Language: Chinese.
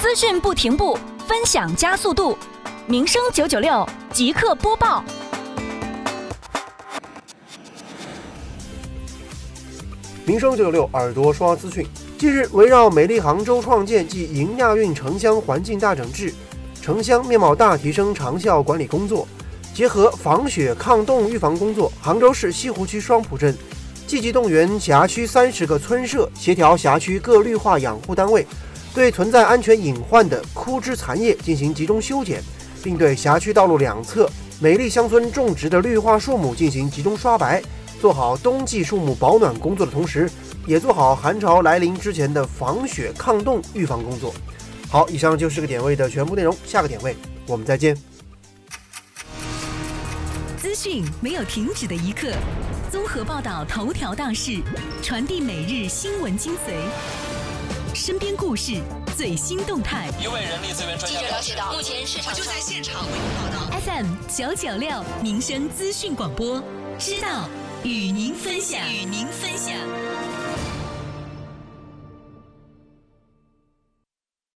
资讯不停步，分享加速度。民生九九六即刻播报。民生九九六耳朵刷资讯。近日，围绕美丽杭州创建暨迎亚运城乡环境大整治、城乡面貌大提升长效管理工作，结合防雪抗冻预防工作，杭州市西湖区双浦镇积极动员辖区三十个村社，协调辖区各绿化养护单位，对存在安全隐患的枯枝残叶进行集中修剪，并对辖区道路两侧美丽乡村种植的绿化树木进行集中刷白，做好冬季树木保暖工作的同时。也做好寒潮来临之前的防雪抗冻预防工作。好，以上就是个点位的全部内容，下个点位我们再见。资讯没有停止的一刻，综合报道头条大事，传递每日新闻精髓，身边故事最新动态。一位人力资源专家了解到，目前市场就在现场为您报道。FM 九九六民生资讯广播，知道与您分享，与您分享。